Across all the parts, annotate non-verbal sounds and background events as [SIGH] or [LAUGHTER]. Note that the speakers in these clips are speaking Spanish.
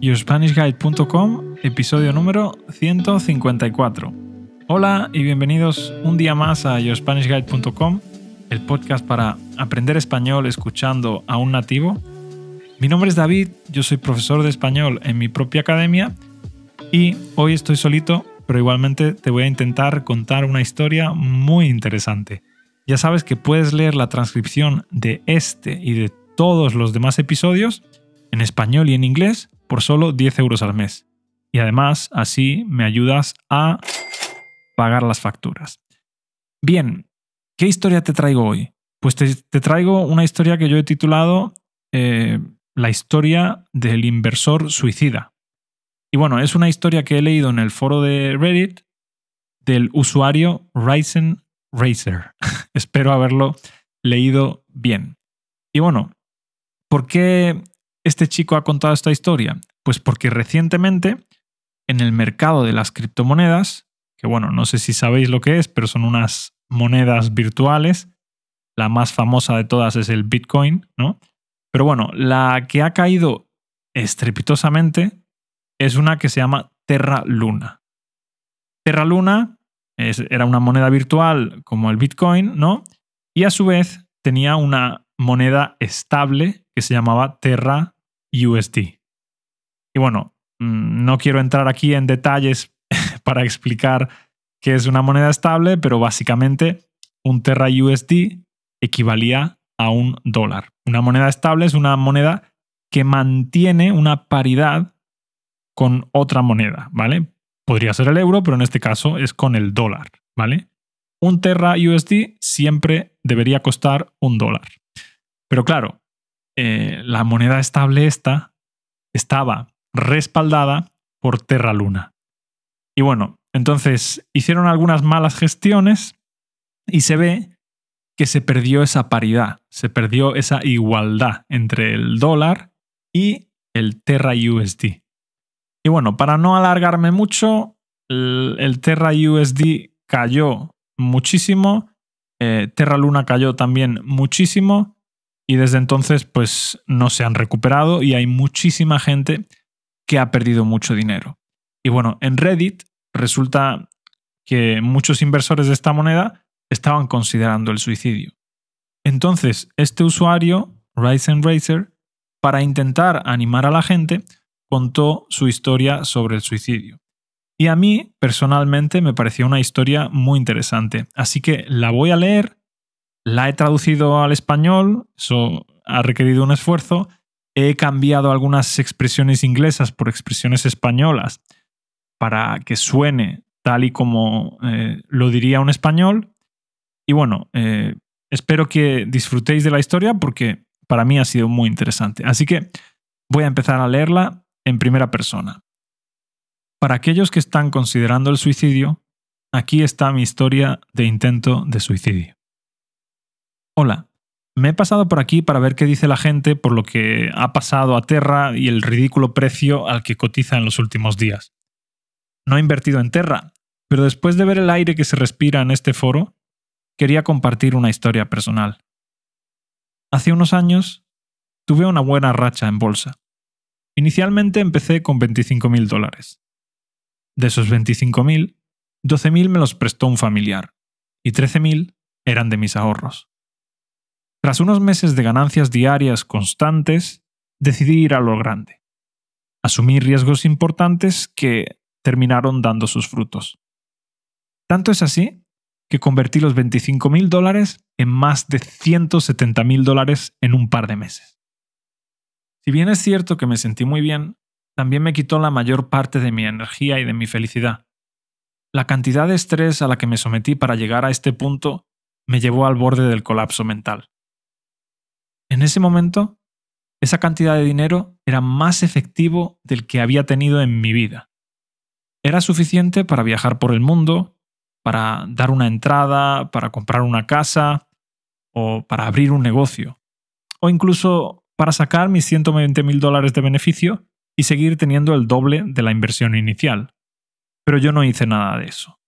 YourSpanishGuide.com, episodio número 154. Hola y bienvenidos un día más a YourSpanishGuide.com, el podcast para aprender español escuchando a un nativo. Mi nombre es David, yo soy profesor de español en mi propia academia y hoy estoy solito, pero igualmente te voy a intentar contar una historia muy interesante. Ya sabes que puedes leer la transcripción de este y de todos los demás episodios en español y en inglés por solo 10 euros al mes. Y además, así me ayudas a pagar las facturas. Bien, ¿qué historia te traigo hoy? Pues te, traigo una historia que yo he titulado eh, La historia del inversor suicida. Y bueno, es una historia que he leído en el foro de Reddit del usuario Ryzen Racer. [LAUGHS] Espero haberlo leído bien. Y bueno, ¿por qué este chico ha contado esta historia? Pues porque recientemente en el mercado de las criptomonedas, que bueno, no sé si sabéis lo que es, pero son unas monedas virtuales, la más famosa de todas es el Bitcoin, ¿no? Pero bueno, la que ha caído estrepitosamente es una que se llama Terra Luna. Terra Luna era una moneda virtual como el Bitcoin, ¿no? Y a su vez tenía una moneda estable que se llamaba Terra USD. Y bueno, mm, no quiero entrar aquí en detalles [LAUGHS] para explicar qué es una moneda estable, pero básicamente un Terra USD equivalía a un dólar. Una moneda estable es una moneda que mantiene una paridad con otra moneda, ¿vale? Podría ser el euro, pero en este caso es con el dólar, ¿vale? Un Terra USD siempre debería costar un dólar. Pero claro, eh, la moneda estable esta estaba respaldada por Terra Luna. Y bueno, entonces hicieron algunas malas gestiones y se ve que se perdió esa paridad, se perdió esa igualdad entre el dólar y el Terra USD. Y bueno, para no alargarme mucho, el, Terra USD cayó muchísimo, eh, Terra Luna cayó también muchísimo y desde entonces pues no se han recuperado y hay muchísima gente que ha perdido mucho dinero. Y bueno, en Reddit resulta que muchos inversores de esta moneda estaban considerando el suicidio. Entonces, este usuario, Ryzen Racer, para intentar animar a la gente, contó su historia sobre el suicidio. Y a mí, personalmente, me pareció una historia muy interesante. Así que la voy a leer la he traducido al español, eso ha requerido un esfuerzo. He cambiado algunas expresiones inglesas por expresiones españolas para que suene tal y como eh, lo diría un español. Y bueno, eh, espero que disfrutéis de la historia porque para mí ha sido muy interesante. Así que voy a empezar a leerla en primera persona. Para aquellos que están considerando el suicidio, aquí está mi historia de intento de suicidio. Hola, me he pasado por aquí para ver qué dice la gente por lo que ha pasado a Terra y el ridículo precio al que cotiza en los últimos días. No he invertido en Terra, pero después de ver el aire que se respira en este foro, quería compartir una historia personal. Hace unos años tuve una buena racha en bolsa. Inicialmente empecé con 25.000 dólares. De esos 25.000, 12.000 me los prestó un familiar y 13.000 eran de mis ahorros. Tras unos meses de ganancias diarias constantes, decidí ir a lo grande. Asumí riesgos importantes que terminaron dando sus frutos. Tanto es así que convertí los 25 mil dólares en más de 170 mil dólares en un par de meses. Si bien es cierto que me sentí muy bien, también me quitó la mayor parte de mi energía y de mi felicidad. La cantidad de estrés a la que me sometí para llegar a este punto me llevó al borde del colapso mental. En ese momento, esa cantidad de dinero era más efectivo del que había tenido en mi vida. Era suficiente para viajar por el mundo, para dar una entrada, para comprar una casa o para abrir un negocio. O incluso para sacar mis 120 mil dólares de beneficio y seguir teniendo el doble de la inversión inicial. Pero yo no hice nada de eso.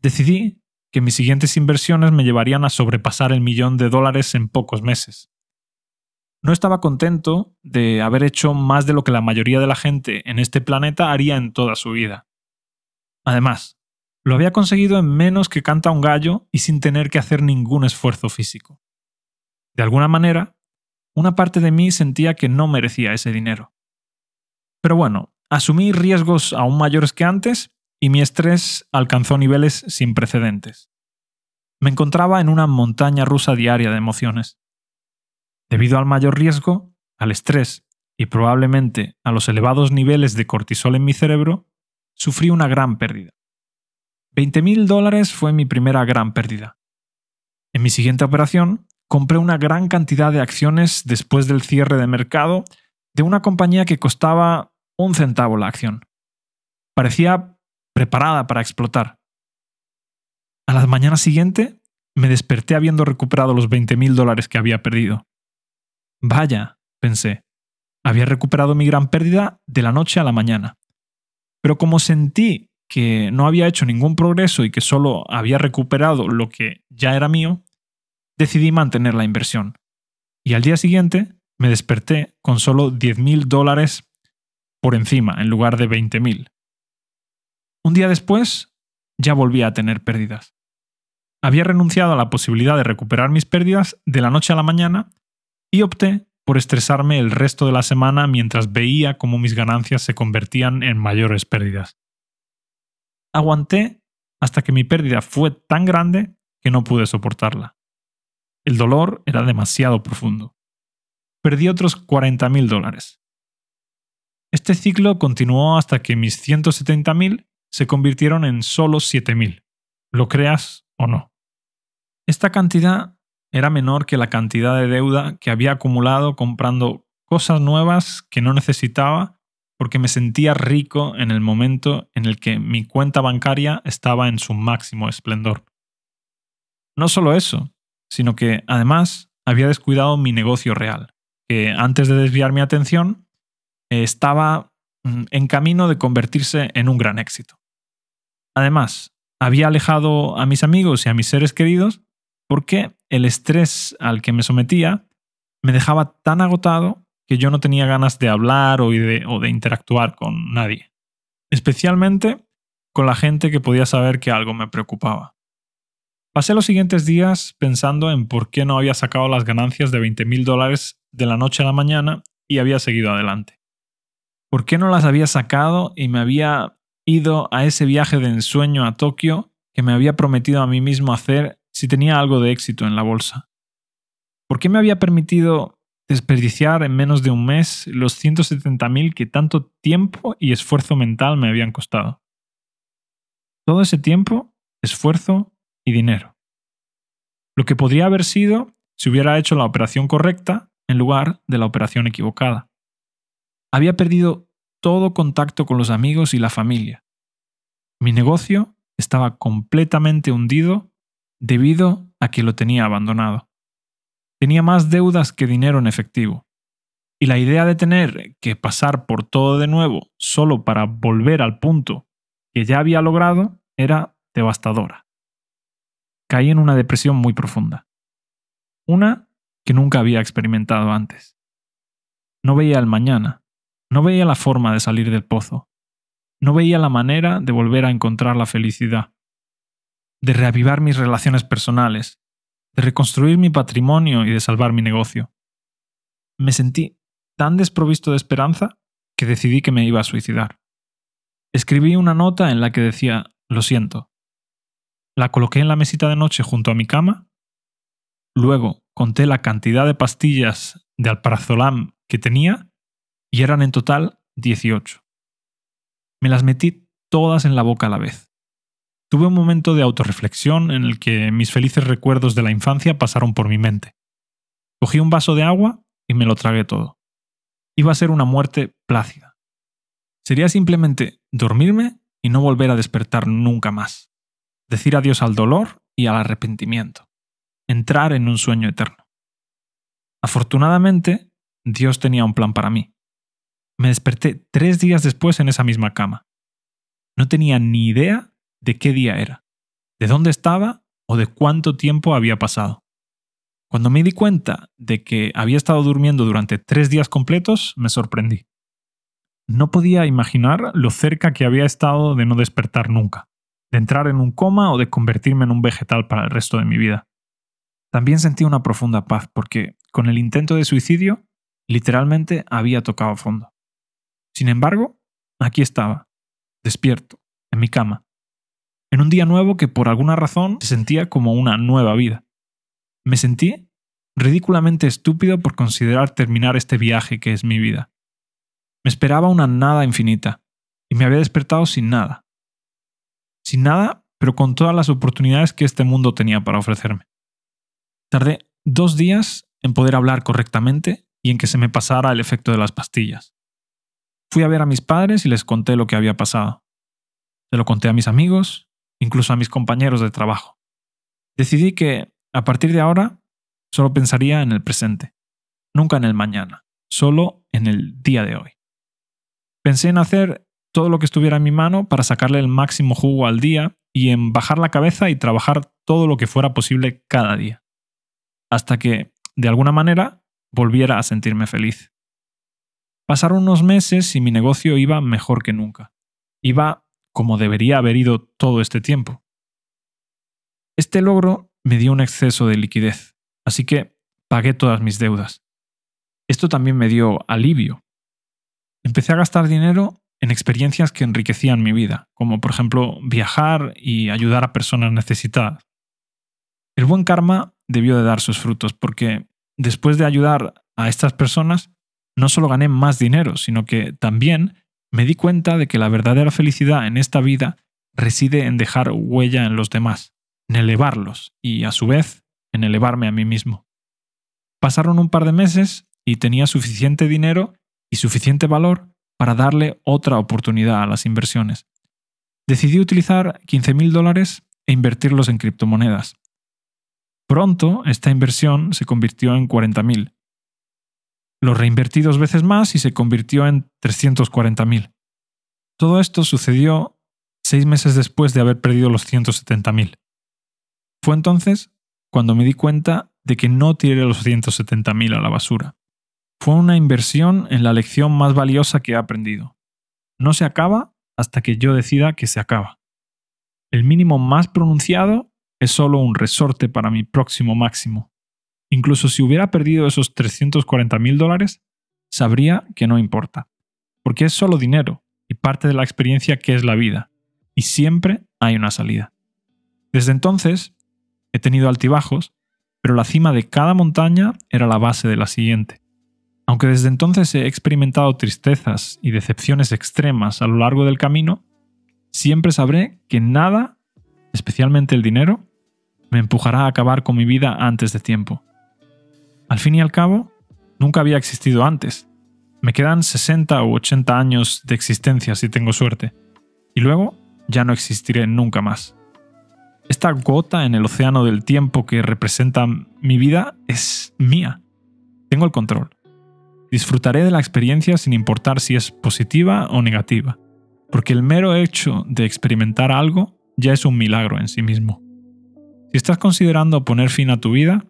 Decidí que mis siguientes inversiones me llevarían a sobrepasar el millón de dólares en pocos meses. No estaba contento de haber hecho más de lo que la mayoría de la gente en este planeta haría en toda su vida. Además, lo había conseguido en menos que canta un gallo y sin tener que hacer ningún esfuerzo físico. De alguna manera, una parte de mí sentía que no merecía ese dinero. Pero bueno, asumí riesgos aún mayores que antes y mi estrés alcanzó niveles sin precedentes. Me encontraba en una montaña rusa diaria de emociones. Debido al mayor riesgo, al estrés y probablemente a los elevados niveles de cortisol en mi cerebro, sufrí una gran pérdida. 20.000 dólares fue mi primera gran pérdida. En mi siguiente operación, compré una gran cantidad de acciones después del cierre de mercado de una compañía que costaba un centavo la acción. Parecía preparada para explotar. A la mañana siguiente me desperté habiendo recuperado los 20.000 dólares que había perdido. Vaya, pensé, había recuperado mi gran pérdida de la noche a la mañana. Pero como sentí que no había hecho ningún progreso y que solo había recuperado lo que ya era mío, decidí mantener la inversión. Y al día siguiente me desperté con solo 10.000 dólares por encima en lugar de 20.000. Un día después ya volví a tener pérdidas. Había renunciado a la posibilidad de recuperar mis pérdidas de la noche a la mañana y opté por estresarme el resto de la semana mientras veía cómo mis ganancias se convertían en mayores pérdidas. Aguanté hasta que mi pérdida fue tan grande que no pude soportarla. El dolor era demasiado profundo. Perdí otros 40.000 dólares. Este ciclo continuó hasta que mis 170.000 se convirtieron en solo 7.000, lo creas o no. Esta cantidad era menor que la cantidad de deuda que había acumulado comprando cosas nuevas que no necesitaba porque me sentía rico en el momento en el que mi cuenta bancaria estaba en su máximo esplendor. No solo eso, sino que además había descuidado mi negocio real, que antes de desviar mi atención estaba mm, en camino de convertirse en un gran éxito. Además, había alejado a mis amigos y a mis seres queridos porque el estrés al que me sometía me dejaba tan agotado que yo no tenía ganas de hablar o de, o de interactuar con nadie, especialmente con la gente que podía saber que algo me preocupaba. Pasé los siguientes días pensando en por qué no había sacado las ganancias de 20 mil dólares de la noche a la mañana y había seguido adelante. ¿Por qué no las había sacado y me había ido a ese viaje de ensueño a Tokio que me había prometido a mí mismo hacer si tenía algo de éxito en la bolsa? ¿Por qué me había permitido desperdiciar en menos de un mes los 170.000 que tanto tiempo y esfuerzo mental me habían costado? Todo ese tiempo, esfuerzo y dinero. Lo que podría haber sido si hubiera hecho la operación correcta en lugar de la operación equivocada. Había perdido todo contacto con los amigos y la familia. Mi negocio estaba completamente hundido debido a que lo tenía abandonado. Tenía más deudas que dinero en efectivo. Y la idea de tener que pasar por todo de nuevo solo para volver al punto que ya había logrado era devastadora. Caí en una depresión muy profunda. Una que nunca había experimentado antes. No veía el mañana, no veía la forma de salir del pozo, no veía la manera de volver a encontrar la felicidad de reavivar mis relaciones personales, de reconstruir mi patrimonio y de salvar mi negocio. Me sentí tan desprovisto de esperanza que decidí que me iba a suicidar. Escribí una nota en la que decía, lo siento. La coloqué en la mesita de noche junto a mi cama. Luego conté la cantidad de pastillas de alparazolam que tenía y eran en total 18. Me las metí todas en la boca a la vez. Tuve un momento de autorreflexión en el que mis felices recuerdos de la infancia pasaron por mi mente. Cogí un vaso de agua y me lo tragué todo. Iba a ser una muerte plácida. Sería simplemente dormirme y no volver a despertar nunca más. Decir adiós al dolor y al arrepentimiento. Entrar en un sueño eterno. Afortunadamente, Dios tenía un plan para mí. Me desperté tres días después en esa misma cama. No tenía ni idea de qué día era, de dónde estaba o de cuánto tiempo había pasado. Cuando me di cuenta de que había estado durmiendo durante tres días completos, me sorprendí. No podía imaginar lo cerca que había estado de no despertar nunca, de entrar en un coma o de convertirme en un vegetal para el resto de mi vida. También sentí una profunda paz porque, con el intento de suicidio, literalmente había tocado fondo. Sin embargo, aquí estaba, despierto, en mi cama, en un día nuevo que por alguna razón se sentía como una nueva vida. Me sentí ridículamente estúpido por considerar terminar este viaje que es mi vida. Me esperaba una nada infinita, y me había despertado sin nada. Sin nada, pero con todas las oportunidades que este mundo tenía para ofrecerme. Tardé dos días en poder hablar correctamente y en que se me pasara el efecto de las pastillas. Fui a ver a mis padres y les conté lo que había pasado. Se lo conté a mis amigos, incluso a mis compañeros de trabajo. Decidí que, a partir de ahora, solo pensaría en el presente, nunca en el mañana, solo en el día de hoy. Pensé en hacer todo lo que estuviera en mi mano para sacarle el máximo jugo al día y en bajar la cabeza y trabajar todo lo que fuera posible cada día. Hasta que, de alguna manera, volviera a sentirme feliz. Pasaron unos meses y mi negocio iba mejor que nunca. Iba como debería haber ido todo este tiempo. Este logro me dio un exceso de liquidez, así que pagué todas mis deudas. Esto también me dio alivio. Empecé a gastar dinero en experiencias que enriquecían mi vida, como por ejemplo viajar y ayudar a personas necesitadas. El buen karma debió de dar sus frutos, porque después de ayudar a estas personas, no solo gané más dinero, sino que también me di cuenta de que la verdadera felicidad en esta vida reside en dejar huella en los demás, en elevarlos y, a su vez, en elevarme a mí mismo. Pasaron un par de meses y tenía suficiente dinero y suficiente valor para darle otra oportunidad a las inversiones. Decidí utilizar 15.000 dólares e invertirlos en criptomonedas. Pronto esta inversión se convirtió en 40.000 lo reinvertí dos veces más y se convirtió en 340.000. Todo esto sucedió seis meses después de haber perdido los 170.000. Fue entonces cuando me di cuenta de que no tiré los 170.000 a la basura. Fue una inversión en la lección más valiosa que he aprendido. No se acaba hasta que yo decida que se acaba. El mínimo más pronunciado es solo un resorte para mi próximo máximo. Incluso si hubiera perdido esos 340 mil dólares, sabría que no importa, porque es solo dinero y parte de la experiencia que es la vida, y siempre hay una salida. Desde entonces, he tenido altibajos, pero la cima de cada montaña era la base de la siguiente. Aunque desde entonces he experimentado tristezas y decepciones extremas a lo largo del camino, siempre sabré que nada, especialmente el dinero, me empujará a acabar con mi vida antes de tiempo. Al fin y al cabo, nunca había existido antes. Me quedan 60 u 80 años de existencia si tengo suerte. Y luego ya no existiré nunca más. Esta gota en el océano del tiempo que representa mi vida es mía. Tengo el control. Disfrutaré de la experiencia sin importar si es positiva o negativa, porque el mero hecho de experimentar algo ya es un milagro en sí mismo. Si estás considerando poner fin a tu vida,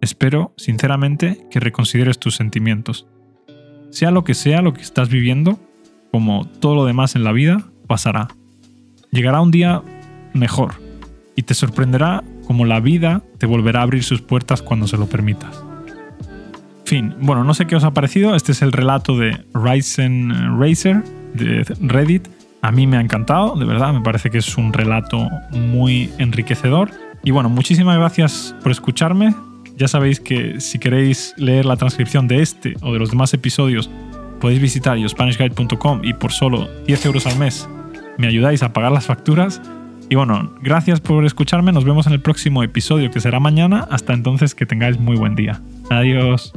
Espero, sinceramente, que reconsideres tus sentimientos. Sea lo que sea lo que estás viviendo, como todo lo demás en la vida, pasará. Llegará un día mejor y te sorprenderá como la vida te volverá a abrir sus puertas cuando se lo permitas. Fin, bueno, no sé qué os ha parecido, este es el relato de Ryzen Racer de Reddit. A mí me ha encantado, de verdad, me parece que es un relato muy enriquecedor. Y bueno, muchísimas gracias por escucharme, ya sabéis que si queréis leer la transcripción de este o de los demás episodios, podéis visitar yospanishguide.com y por solo 10 euros al mes me ayudáis a pagar las facturas. Y bueno, gracias por escucharme, nos vemos en el próximo episodio que será mañana. Hasta entonces que tengáis muy buen día. Adiós.